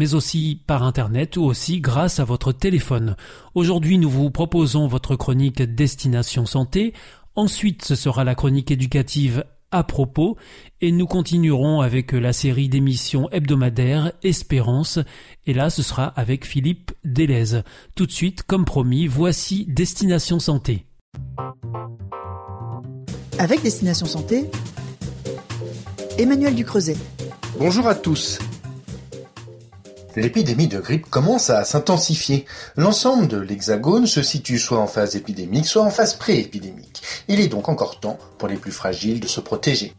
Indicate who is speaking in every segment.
Speaker 1: mais aussi par Internet ou aussi grâce à votre téléphone. Aujourd'hui, nous vous proposons votre chronique Destination Santé. Ensuite, ce sera la chronique éducative à propos et nous continuerons avec la série d'émissions hebdomadaires Espérance et là ce sera avec Philippe Delez. Tout de suite, comme promis, voici Destination Santé.
Speaker 2: Avec Destination Santé, Emmanuel Ducreuset.
Speaker 3: Bonjour à tous. L'épidémie de grippe commence à s'intensifier. L'ensemble de l'hexagone se situe soit en phase épidémique, soit en phase pré-épidémique. Il est donc encore temps pour les plus fragiles de se protéger.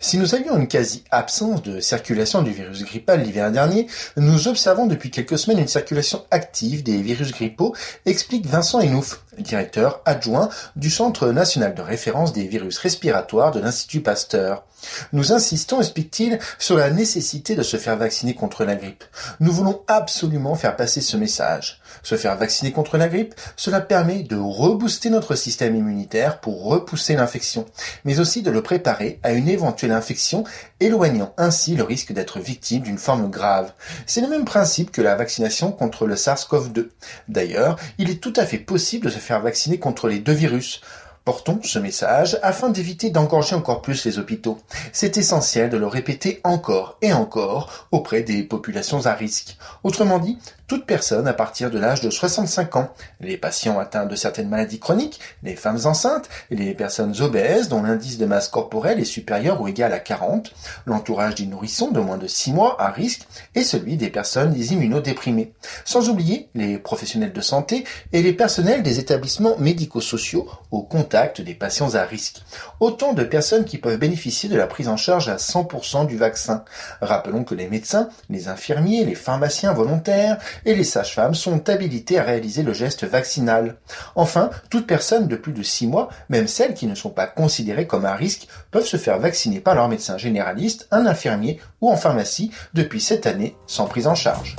Speaker 3: Si nous avions une quasi-absence de circulation du virus grippal l'hiver dernier, nous observons depuis quelques semaines une circulation active des virus grippaux, explique Vincent Enouf, directeur adjoint du Centre national de référence des virus respiratoires de l'Institut Pasteur. Nous insistons, explique-t-il, sur la nécessité de se faire vacciner contre la grippe. Nous voulons absolument faire passer ce message. Se faire vacciner contre la grippe, cela permet de rebooster notre système immunitaire pour repousser l'infection, mais aussi de le préparer à une éventuelle infection, éloignant ainsi le risque d'être victime d'une forme grave. C'est le même principe que la vaccination contre le SARS-CoV-2. D'ailleurs, il est tout à fait possible de se faire vacciner contre les deux virus. Portons ce message afin d'éviter d'engorger encore plus les hôpitaux. C'est essentiel de le répéter encore et encore auprès des populations à risque. Autrement dit, toute personne à partir de l'âge de 65 ans, les patients atteints de certaines maladies chroniques, les femmes enceintes les personnes obèses dont l'indice de masse corporelle est supérieur ou égal à 40, l'entourage des nourrissons de moins de 6 mois à risque et celui des personnes immunodéprimées. Sans oublier les professionnels de santé et les personnels des établissements médico-sociaux au contact des patients à risque. Autant de personnes qui peuvent bénéficier de la prise en charge à 100% du vaccin. Rappelons que les médecins, les infirmiers, les pharmaciens volontaires, et les sages-femmes sont habilitées à réaliser le geste vaccinal. Enfin, toute personne de plus de 6 mois, même celles qui ne sont pas considérées comme à risque, peuvent se faire vacciner par leur médecin généraliste, un infirmier ou en pharmacie depuis cette année sans prise en charge.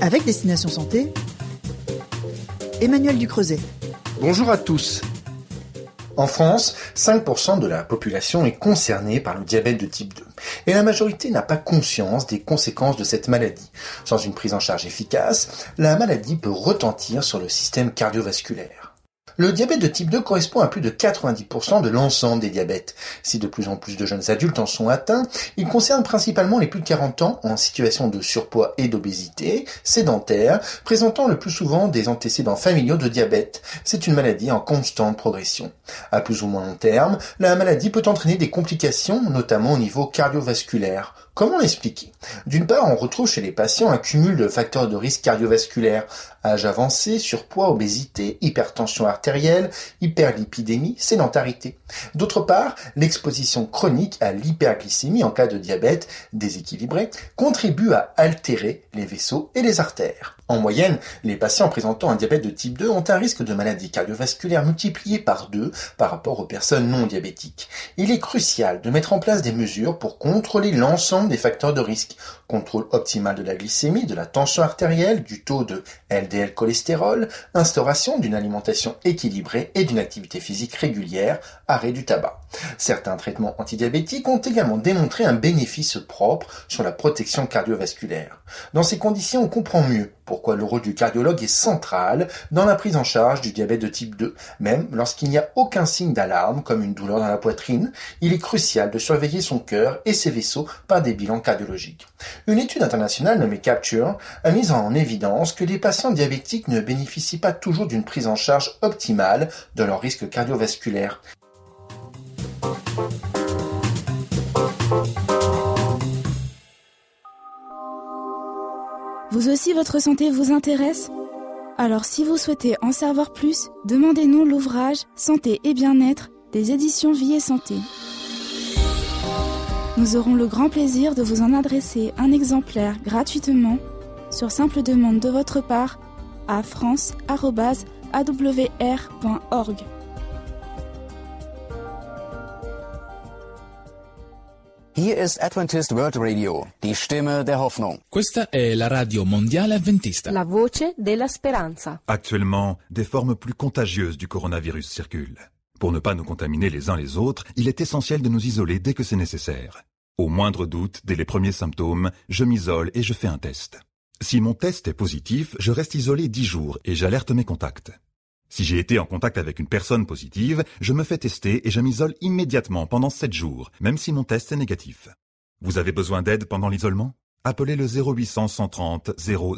Speaker 2: Avec Destination Santé, Emmanuel Ducreuset.
Speaker 3: Bonjour à tous. En France, 5% de la population est concernée par le diabète de type 2 et la majorité n'a pas conscience des conséquences de cette maladie. Sans une prise en charge efficace, la maladie peut retentir sur le système cardiovasculaire. Le diabète de type 2 correspond à plus de 90% de l'ensemble des diabètes. Si de plus en plus de jeunes adultes en sont atteints, il concerne principalement les plus de 40 ans en situation de surpoids et d'obésité, sédentaires, présentant le plus souvent des antécédents familiaux de diabète. C'est une maladie en constante progression. À plus ou moins long terme, la maladie peut entraîner des complications, notamment au niveau cardiovasculaire. Comment l'expliquer? D'une part, on retrouve chez les patients un cumul de facteurs de risque cardiovasculaire, âge avancé, surpoids, obésité, hypertension artérielle, hyperlipidémie, sédentarité. D'autre part, l'exposition chronique à l'hyperglycémie en cas de diabète déséquilibré contribue à altérer les vaisseaux et les artères. En moyenne, les patients présentant un diabète de type 2 ont un risque de maladie cardiovasculaire multiplié par deux par rapport aux personnes non diabétiques. Il est crucial de mettre en place des mesures pour contrôler l'ensemble des facteurs de risque. Contrôle optimal de la glycémie, de la tension artérielle, du taux de LDL cholestérol, instauration d'une alimentation équilibrée et d'une activité physique régulière, arrêt du tabac. Certains traitements antidiabétiques ont également démontré un bénéfice propre sur la protection cardiovasculaire. Dans ces conditions, on comprend mieux pourquoi le rôle du cardiologue est central dans la prise en charge du diabète de type 2. Même lorsqu'il n'y a aucun signe d'alarme, comme une douleur dans la poitrine, il est crucial de surveiller son cœur et ses vaisseaux par des bilans cardiologiques. Une étude internationale nommée Capture a mis en évidence que les patients diabétiques ne bénéficient pas toujours d'une prise en charge optimale de leur risque cardiovasculaire.
Speaker 4: Vous aussi, votre santé vous intéresse? Alors si vous souhaitez en savoir plus, demandez-nous l'ouvrage Santé et bien-être des éditions Vie et Santé. Nous aurons le grand plaisir de vous en adresser un exemplaire gratuitement sur simple demande de votre part à france.awr.org.
Speaker 5: Hier ist Adventist World Radio, die Stimme der Hoffnung.
Speaker 6: Questa è la radio mondiale avventista.
Speaker 7: La voce della speranza.
Speaker 8: Actuellement, des formes plus contagieuses du coronavirus circulent. Pour ne pas nous contaminer les uns les autres, il est essentiel de nous isoler dès que c'est nécessaire. Au moindre doute, dès les premiers symptômes, je m'isole et je fais un test. Si mon test est positif, je reste isolé 10 jours et j'alerte mes contacts. Si j'ai été en contact avec une personne positive, je me fais tester et je m'isole immédiatement pendant 7 jours, même si mon test est négatif. Vous avez besoin d'aide pendant l'isolement? Appelez le 0800 130 000.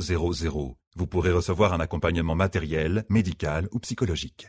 Speaker 8: Vous pourrez recevoir un accompagnement matériel, médical ou psychologique.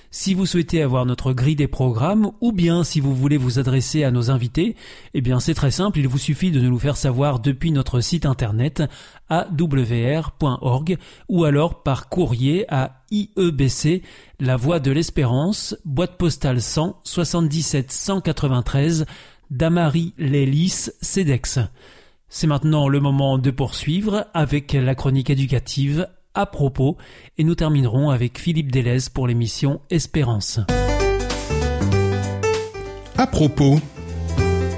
Speaker 1: Si vous souhaitez avoir notre grille des programmes ou bien si vous voulez vous adresser à nos invités, eh bien c'est très simple, il vous suffit de nous faire savoir depuis notre site internet awr.org ou alors par courrier à IEBC, La Voix de l'Espérance, boîte postale 100 77 193 Damary Lélis Cedex. C'est maintenant le moment de poursuivre avec la chronique éducative à propos et nous terminerons avec Philippe Delez pour l'émission Espérance.
Speaker 9: À propos,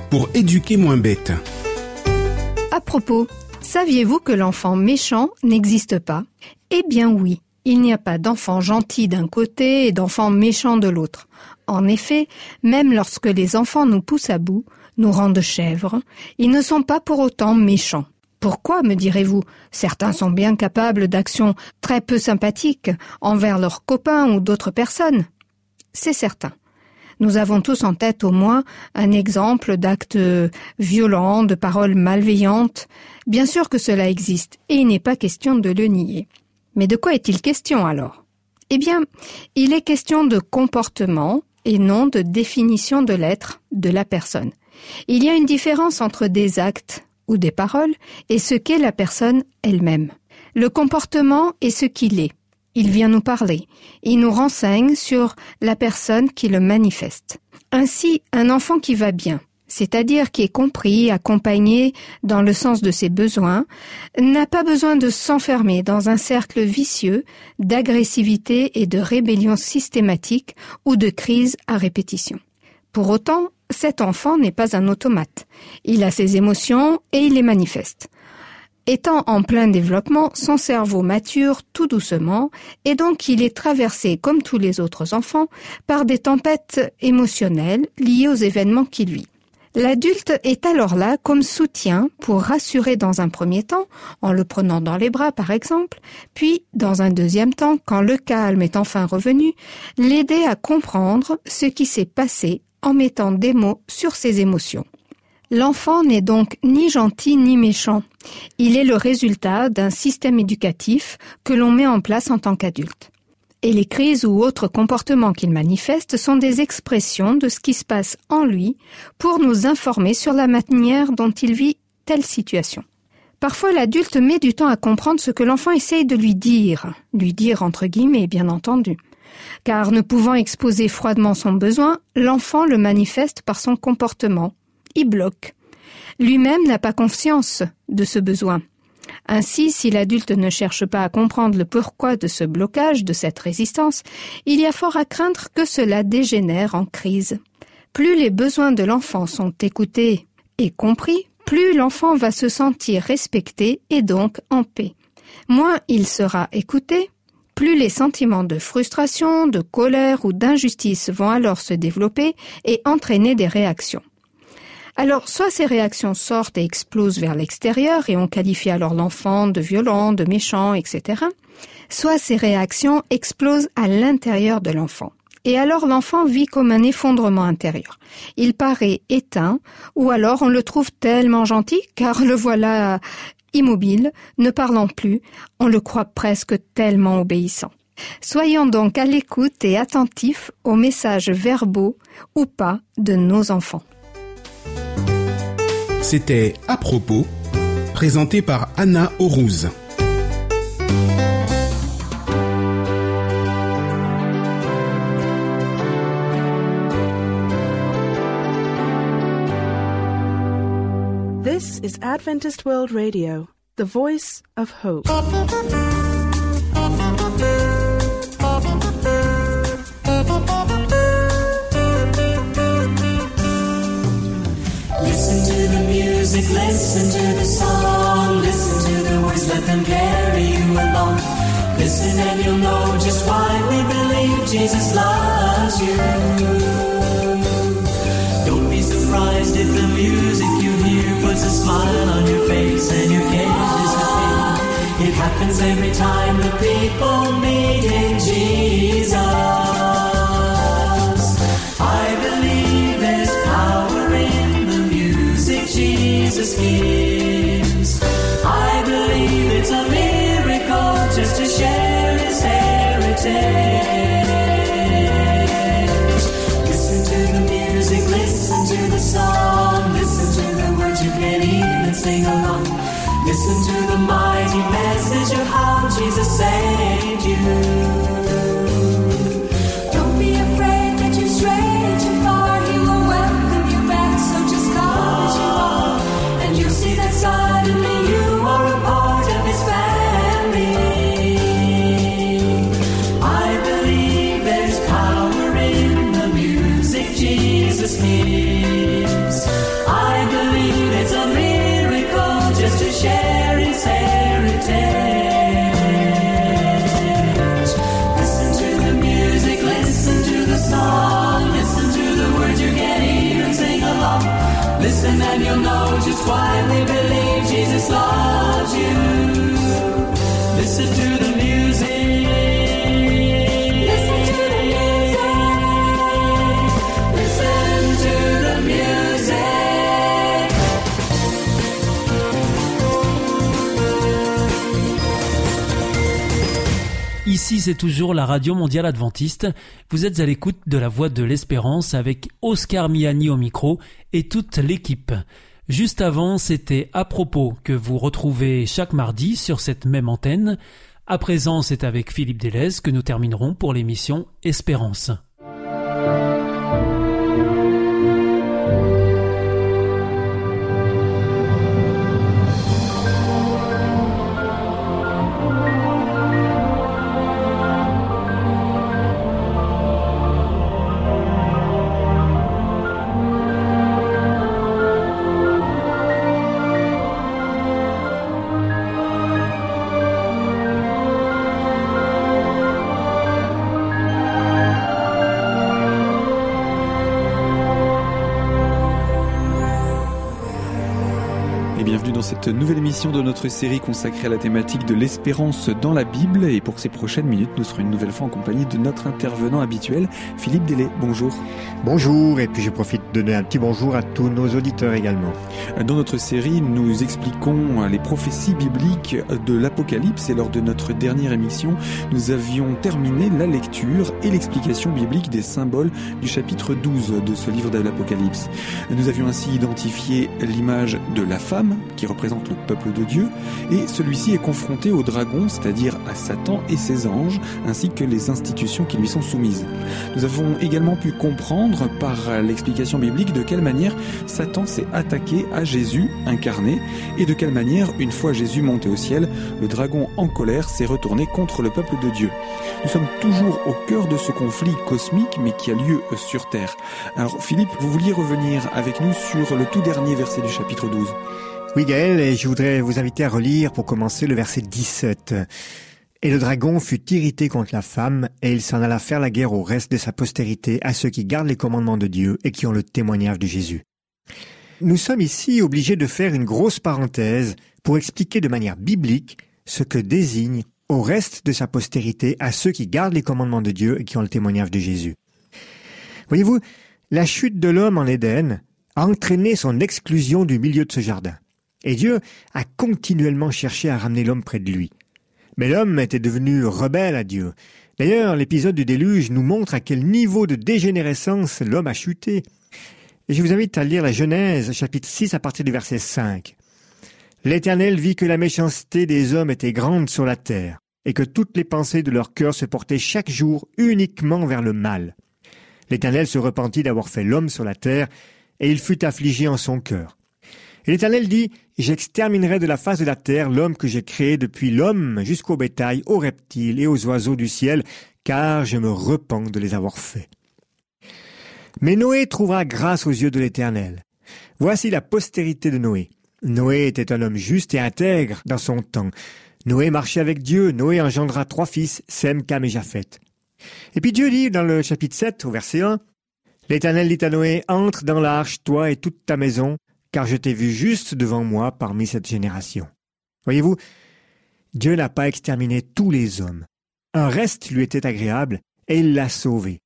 Speaker 9: pour éduquer moins bête.
Speaker 10: À propos, saviez-vous que l'enfant méchant n'existe pas? Eh bien oui, il n'y a pas d'enfant gentil d'un côté et d'enfant méchant de l'autre. En effet, même lorsque les enfants nous poussent à bout, nous rendent chèvres, ils ne sont pas pour autant méchants. Pourquoi, me direz-vous Certains sont bien capables d'actions très peu sympathiques envers leurs copains ou d'autres personnes. C'est certain. Nous avons tous en tête au moins un exemple d'actes violents, de paroles malveillantes. Bien sûr que cela existe, et il n'est pas question de le nier. Mais de quoi est-il question alors? Eh bien, il est question de comportement et non de définition de l'être de la personne. Il y a une différence entre des actes ou des paroles et ce qu'est la personne elle-même. Le comportement est ce qu'il est. Il vient nous parler. Il nous renseigne sur la personne qui le manifeste. Ainsi, un enfant qui va bien, c'est-à-dire qui est compris, accompagné dans le sens de ses besoins, n'a pas besoin de s'enfermer dans un cercle vicieux d'agressivité et de rébellion systématique ou de crise à répétition. Pour autant, cet enfant n'est pas un automate. Il a ses émotions et il les manifeste. Étant en plein développement, son cerveau mature tout doucement et donc il est traversé, comme tous les autres enfants, par des tempêtes émotionnelles liées aux événements qu'il vit. L'adulte est alors là comme soutien pour rassurer dans un premier temps, en le prenant dans les bras par exemple, puis dans un deuxième temps, quand le calme est enfin revenu, l'aider à comprendre ce qui s'est passé en mettant des mots sur ses émotions. L'enfant n'est donc ni gentil ni méchant. Il est le résultat d'un système éducatif que l'on met en place en tant qu'adulte. Et les crises ou autres comportements qu'il manifeste sont des expressions de ce qui se passe en lui pour nous informer sur la manière dont il vit telle situation. Parfois l'adulte met du temps à comprendre ce que l'enfant essaye de lui dire, lui dire entre guillemets bien entendu car ne pouvant exposer froidement son besoin, l'enfant le manifeste par son comportement. Il bloque. Lui-même n'a pas conscience de ce besoin. Ainsi, si l'adulte ne cherche pas à comprendre le pourquoi de ce blocage, de cette résistance, il y a fort à craindre que cela dégénère en crise. Plus les besoins de l'enfant sont écoutés et compris, plus l'enfant va se sentir respecté et donc en paix. Moins il sera écouté, plus les sentiments de frustration, de colère ou d'injustice vont alors se développer et entraîner des réactions. Alors, soit ces réactions sortent et explosent vers l'extérieur et on qualifie alors l'enfant de violent, de méchant, etc. Soit ces réactions explosent à l'intérieur de l'enfant. Et alors l'enfant vit comme un effondrement intérieur. Il paraît éteint, ou alors on le trouve tellement gentil, car le voilà immobile, ne parlant plus, on le croit presque tellement obéissant. Soyons donc à l'écoute et attentifs aux messages verbaux ou pas de nos enfants.
Speaker 9: C'était À propos, présenté par Anna Aurouz.
Speaker 11: Is Adventist World Radio, the voice of hope.
Speaker 12: Listen to the music, listen to the song, listen to the words, let them carry you along. Listen and you'll know just why we believe Jesus loves you. Don't be surprised if the music a smile on your face and your cares disappear. It happens every time the people meet in Jesus. I believe there's power in the music Jesus gives. I believe it's a miracle just to share his heritage. Listen to the music, listen to the song, can't even sing along. Listen to the mighty message of how Jesus saved you.
Speaker 1: Ici, c'est toujours la Radio Mondiale Adventiste. Vous êtes à l'écoute de la Voix de l'Espérance avec Oscar Miani au micro et toute l'équipe. Juste avant, c'était à propos que vous retrouvez chaque mardi sur cette même antenne. À présent, c'est avec Philippe Delez que nous terminerons pour l'émission Espérance.
Speaker 13: Bienvenue dans cette nouvelle émission de notre série consacrée à la thématique de l'espérance dans la Bible. Et pour ces prochaines minutes, nous serons une nouvelle fois en compagnie de notre intervenant habituel, Philippe Délé. Bonjour.
Speaker 14: Bonjour, et puis je profite de donner un petit bonjour à tous nos auditeurs également.
Speaker 13: Dans notre série, nous expliquons les prophéties bibliques de l'Apocalypse et lors de notre dernière émission, nous avions terminé la lecture et l'explication biblique des symboles du chapitre 12 de ce livre de l'Apocalypse. Nous avions ainsi identifié l'image de la femme qui représente le peuple de Dieu et celui-ci est confronté au dragon, c'est-à-dire à Satan et ses anges, ainsi que les institutions qui lui sont soumises. Nous avons également pu comprendre par l'explication biblique de quelle manière Satan s'est attaqué à Jésus incarné et de quelle manière, une fois Jésus monté au ciel, le dragon en colère s'est retourné contre le peuple de Dieu. Nous sommes toujours au cœur de ce conflit cosmique mais qui a lieu sur Terre. Alors Philippe, vous vouliez revenir avec nous sur le tout dernier verset du chapitre 12.
Speaker 14: Oui Gaël, et je voudrais vous inviter à relire pour commencer le verset 17. Et le dragon fut irrité contre la femme, et il s'en alla faire la guerre au reste de sa postérité, à ceux qui gardent les commandements de Dieu et qui ont le témoignage de Jésus. Nous sommes ici obligés de faire une grosse parenthèse pour expliquer de manière biblique ce que désigne au reste de sa postérité à ceux qui gardent les commandements de Dieu et qui ont le témoignage de Jésus. Voyez-vous, la chute de l'homme en Éden a entraîné son exclusion du milieu de ce jardin. Et Dieu a continuellement cherché à ramener l'homme près de lui. Mais l'homme était devenu rebelle à Dieu. D'ailleurs, l'épisode du déluge nous montre à quel niveau de dégénérescence l'homme a chuté. Et je vous invite à lire la Genèse, chapitre 6, à partir du verset 5. L'Éternel vit que la méchanceté des hommes était grande sur la terre, et que toutes les pensées de leur cœur se portaient chaque jour uniquement vers le mal. L'Éternel se repentit d'avoir fait l'homme sur la terre, et il fut affligé en son cœur. Et l'Éternel dit, J'exterminerai de la face de la terre l'homme que j'ai créé depuis l'homme jusqu'au bétail, aux reptiles et aux oiseaux du ciel, car je me repens de les avoir faits. Mais Noé trouva grâce aux yeux de l'Éternel. Voici la postérité de Noé. Noé était un homme juste et intègre dans son temps. Noé marchait avec Dieu. Noé engendra trois fils, Sem, Cam et Japheth. Et puis Dieu dit dans le chapitre 7 au verset 1, L'Éternel dit à Noé, entre dans l'arche, toi et toute ta maison, car je t'ai vu juste devant moi parmi cette génération. Voyez-vous, Dieu n'a pas exterminé tous les hommes. Un reste lui était agréable, et il l'a sauvé.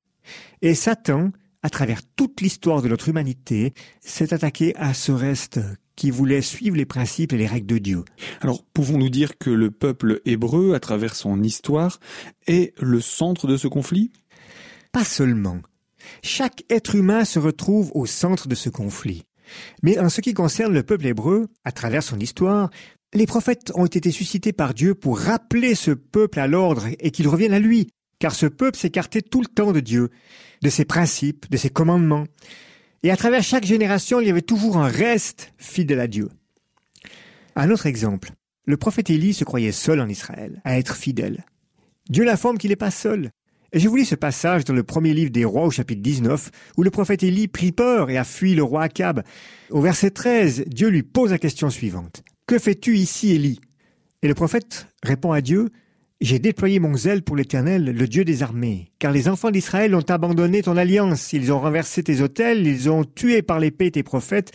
Speaker 14: Et Satan, à travers toute l'histoire de notre humanité, s'est attaqué à ce reste qui voulait suivre les principes et les règles de Dieu.
Speaker 13: Alors, pouvons-nous dire que le peuple hébreu, à travers son histoire, est le centre de ce conflit?
Speaker 14: Pas seulement. Chaque être humain se retrouve au centre de ce conflit. Mais en ce qui concerne le peuple hébreu, à travers son histoire, les prophètes ont été suscités par Dieu pour rappeler ce peuple à l'ordre et qu'il revienne à lui, car ce peuple s'écartait tout le temps de Dieu, de ses principes, de ses commandements. Et à travers chaque génération, il y avait toujours un reste fidèle à Dieu. Un autre exemple. Le prophète Élie se croyait seul en Israël, à être fidèle. Dieu l'informe qu'il n'est pas seul. Et je vous lis ce passage dans le premier livre des rois au chapitre 19, où le prophète Élie prit peur et a fui le roi Akab. Au verset 13, Dieu lui pose la question suivante. Que fais-tu ici, Élie? Et le prophète répond à Dieu, J'ai déployé mon zèle pour l'Éternel, le Dieu des armées, car les enfants d'Israël ont abandonné ton alliance, ils ont renversé tes autels, ils ont tué par l'épée tes prophètes,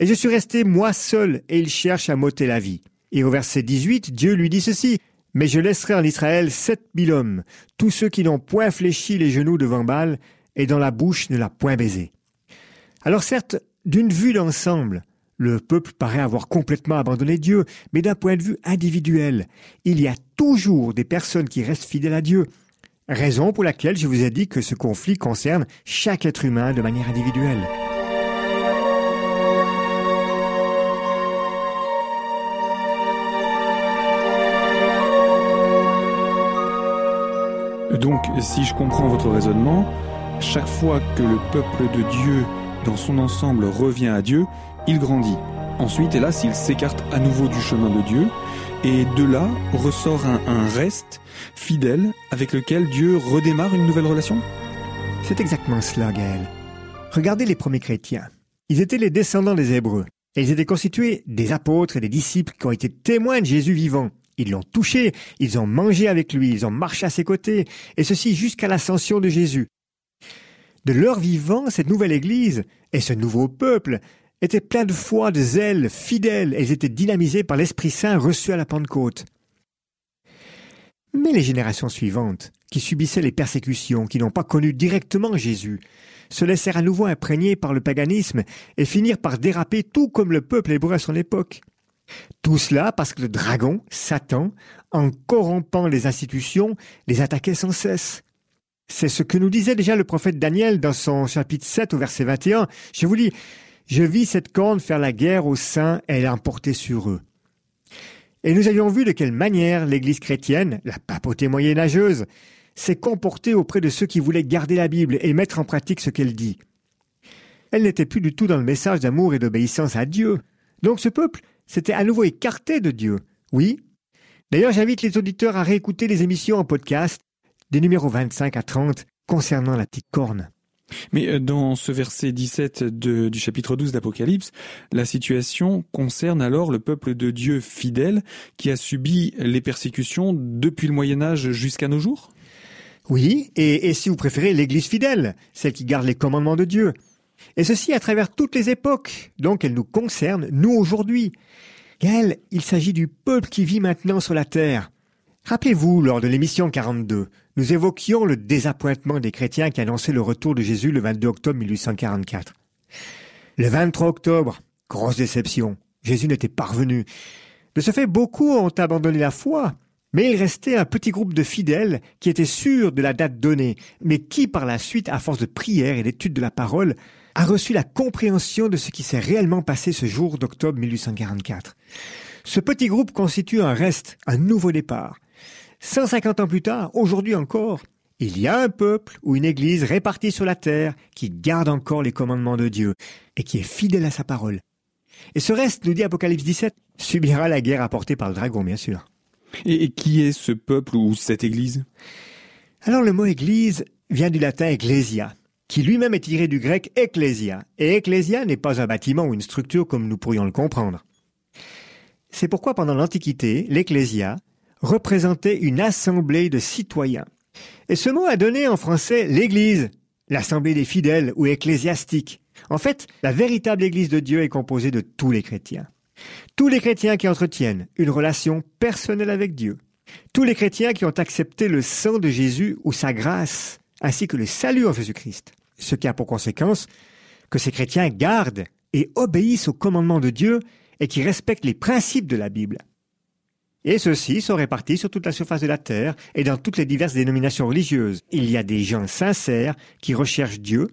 Speaker 14: et je suis resté moi seul, et ils cherchent à m'ôter la vie. Et au verset 18, Dieu lui dit ceci, mais je laisserai en Israël sept mille hommes, tous ceux qui n'ont point fléchi les genoux devant Baal, et dont la bouche ne l'a point baisé. Alors certes, d'une vue d'ensemble, le peuple paraît avoir complètement abandonné Dieu, mais d'un point de vue individuel, il y a toujours des personnes qui restent fidèles à Dieu. Raison pour laquelle je vous ai dit que ce conflit concerne chaque être humain de manière individuelle.
Speaker 13: Donc, si je comprends votre raisonnement, chaque fois que le peuple de Dieu dans son ensemble revient à Dieu, il grandit. Ensuite, hélas, il s'écarte à nouveau du chemin de Dieu, et de là ressort un, reste fidèle avec lequel Dieu redémarre une nouvelle relation
Speaker 14: C'est exactement cela, Gaël. Regardez les premiers chrétiens. Ils étaient les descendants des Hébreux, et ils étaient constitués des apôtres et des disciples qui ont été témoins de Jésus vivant. Ils l'ont touché, ils ont mangé avec lui, ils ont marché à ses côtés, et ceci jusqu'à l'ascension de Jésus. De leur vivant, cette nouvelle Église et ce nouveau peuple étaient pleins de foi, de zèle, fidèles, et ils étaient dynamisés par l'Esprit Saint reçu à la Pentecôte. Mais les générations suivantes, qui subissaient les persécutions, qui n'ont pas connu directement Jésus, se laissèrent à nouveau imprégner par le paganisme et finirent par déraper tout comme le peuple hébreu à son époque. Tout cela parce que le dragon, Satan, en corrompant les institutions, les attaquait sans cesse. C'est ce que nous disait déjà le prophète Daniel dans son chapitre 7 au verset 21. Je vous lis, Je vis cette corne faire la guerre aux saints et l'emporter sur eux. Et nous avions vu de quelle manière l'Église chrétienne, la papauté moyenâgeuse, s'est comportée auprès de ceux qui voulaient garder la Bible et mettre en pratique ce qu'elle dit. Elle n'était plus du tout dans le message d'amour et d'obéissance à Dieu. Donc ce peuple s'était à nouveau écarté de Dieu. Oui. D'ailleurs, j'invite les auditeurs à réécouter les émissions en podcast des numéros 25 à 30 concernant la petite corne.
Speaker 13: Mais dans ce verset 17 de, du chapitre 12 d'Apocalypse, la situation concerne alors le peuple de Dieu fidèle qui a subi les persécutions depuis le Moyen Âge jusqu'à nos jours?
Speaker 14: Oui, et, et si vous préférez l'Église fidèle, celle qui garde les commandements de Dieu. Et ceci à travers toutes les époques, donc elle nous concerne, nous aujourd'hui. Gaël, il s'agit du peuple qui vit maintenant sur la terre. Rappelez-vous, lors de l'émission 42, nous évoquions le désappointement des chrétiens qui annonçaient le retour de Jésus le 22 octobre 1844. Le 23 octobre, grosse déception, Jésus n'était pas revenu. De ce fait, beaucoup ont abandonné la foi, mais il restait un petit groupe de fidèles qui étaient sûrs de la date donnée, mais qui par la suite, à force de prière et d'étude de la parole, a reçu la compréhension de ce qui s'est réellement passé ce jour d'octobre 1844. Ce petit groupe constitue un reste, un nouveau départ. 150 ans plus tard, aujourd'hui encore, il y a un peuple ou une église répartie sur la terre qui garde encore les commandements de Dieu et qui est fidèle à sa parole. Et ce reste, nous dit Apocalypse 17, subira la guerre apportée par le dragon, bien sûr.
Speaker 13: Et, qui est ce peuple ou cette église?
Speaker 14: Alors le mot église vient du latin ecclesia, qui lui-même est tiré du grec ecclesia. Et ecclesia n'est pas un bâtiment ou une structure comme nous pourrions le comprendre. C'est pourquoi pendant l'Antiquité, l'ecclesia représentait une assemblée de citoyens. Et ce mot a donné en français l'église, l'assemblée des fidèles ou ecclésiastique. En fait, la véritable église de Dieu est composée de tous les chrétiens. Tous les chrétiens qui entretiennent une relation personnelle avec Dieu. Tous les chrétiens qui ont accepté le sang de Jésus ou sa grâce, ainsi que le salut en Jésus-Christ. Ce qui a pour conséquence que ces chrétiens gardent et obéissent aux commandements de Dieu et qui respectent les principes de la Bible. Et ceux-ci sont répartis sur toute la surface de la terre et dans toutes les diverses dénominations religieuses. Il y a des gens sincères qui recherchent Dieu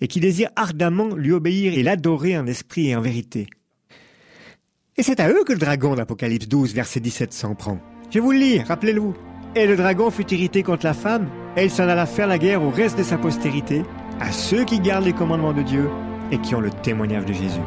Speaker 14: et qui désirent ardemment lui obéir et l'adorer en esprit et en vérité. Et c'est à eux que le dragon d'Apocalypse 12, verset 17 s'en prend. Je vous le lis, rappelez-le-vous. Et le dragon fut irrité contre la femme, et il s'en alla faire la guerre au reste de sa postérité, à ceux qui gardent les commandements de Dieu et qui ont le témoignage de Jésus.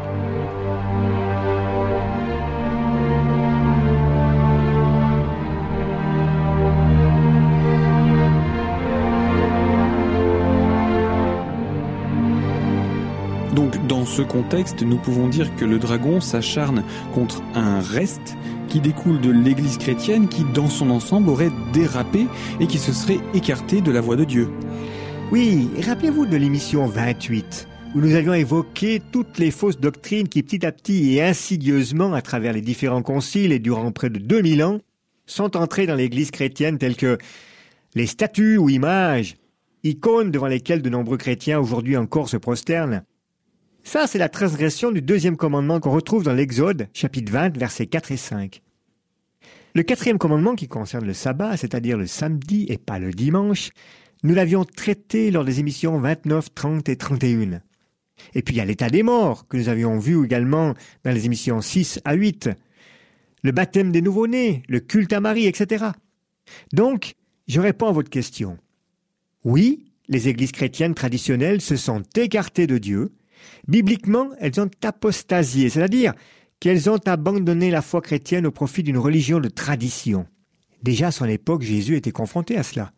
Speaker 13: Donc dans ce contexte, nous pouvons dire que le dragon s'acharne contre un reste qui découle de l'Église chrétienne qui, dans son ensemble, aurait dérapé et qui se serait écarté de la voie de Dieu.
Speaker 14: Oui, rappelez-vous de l'émission 28, où nous avions évoqué toutes les fausses doctrines qui, petit à petit et insidieusement, à travers les différents conciles et durant près de 2000 ans, sont entrées dans l'Église chrétienne telles que les statues ou images, icônes devant lesquelles de nombreux chrétiens aujourd'hui encore se prosternent, ça, c'est la transgression du deuxième commandement qu'on retrouve dans l'Exode, chapitre 20, versets 4 et 5. Le quatrième commandement qui concerne le sabbat, c'est-à-dire le samedi et pas le dimanche, nous l'avions traité lors des émissions 29, 30 et 31. Et puis il y a l'état des morts, que nous avions vu également dans les émissions 6 à 8. Le baptême des nouveau-nés, le culte à Marie, etc. Donc, je réponds à votre question. Oui, les églises chrétiennes traditionnelles se sont écartées de Dieu, Bibliquement, elles ont apostasié, c'est-à-dire qu'elles ont abandonné la foi chrétienne au profit d'une religion de tradition. Déjà à son époque, Jésus était confronté à cela.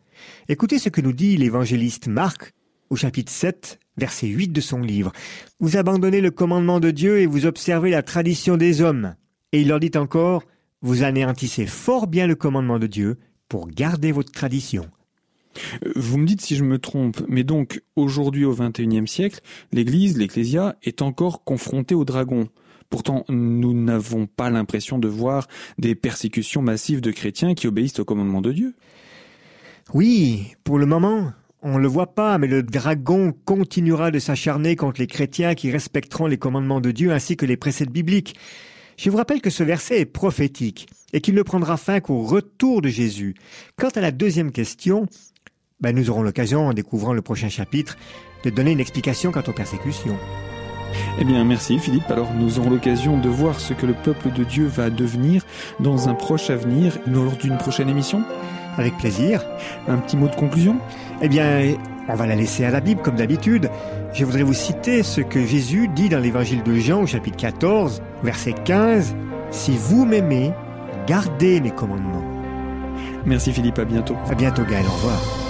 Speaker 14: Écoutez ce que nous dit l'évangéliste Marc au chapitre 7, verset 8 de son livre. Vous abandonnez le commandement de Dieu et vous observez la tradition des hommes. Et il leur dit encore, vous anéantissez fort bien le commandement de Dieu pour garder votre tradition.
Speaker 13: Vous me dites si je me trompe, mais donc aujourd'hui au XXIe siècle, l'Église, l'Ecclésia, est encore confrontée au dragon. Pourtant, nous n'avons pas l'impression de voir des persécutions massives de chrétiens qui obéissent au commandement de Dieu.
Speaker 14: Oui, pour le moment, on ne le voit pas, mais le dragon continuera de s'acharner contre les chrétiens qui respecteront les commandements de Dieu ainsi que les préceptes bibliques. Je vous rappelle que ce verset est prophétique et qu'il ne prendra fin qu'au retour de Jésus. Quant à la deuxième question, ben, nous aurons l'occasion, en découvrant le prochain chapitre, de donner une explication quant aux persécutions.
Speaker 13: Eh bien, merci Philippe. Alors, nous aurons l'occasion de voir ce que le peuple de Dieu va devenir dans un proche avenir, lors d'une prochaine émission.
Speaker 14: Avec plaisir.
Speaker 13: Un petit mot de conclusion?
Speaker 14: Eh bien, on va la laisser à la Bible, comme d'habitude. Je voudrais vous citer ce que Jésus dit dans l'évangile de Jean, au chapitre 14, verset 15. Si vous m'aimez, gardez mes commandements.
Speaker 13: Merci Philippe, à bientôt.
Speaker 14: À bientôt Gaël, au revoir.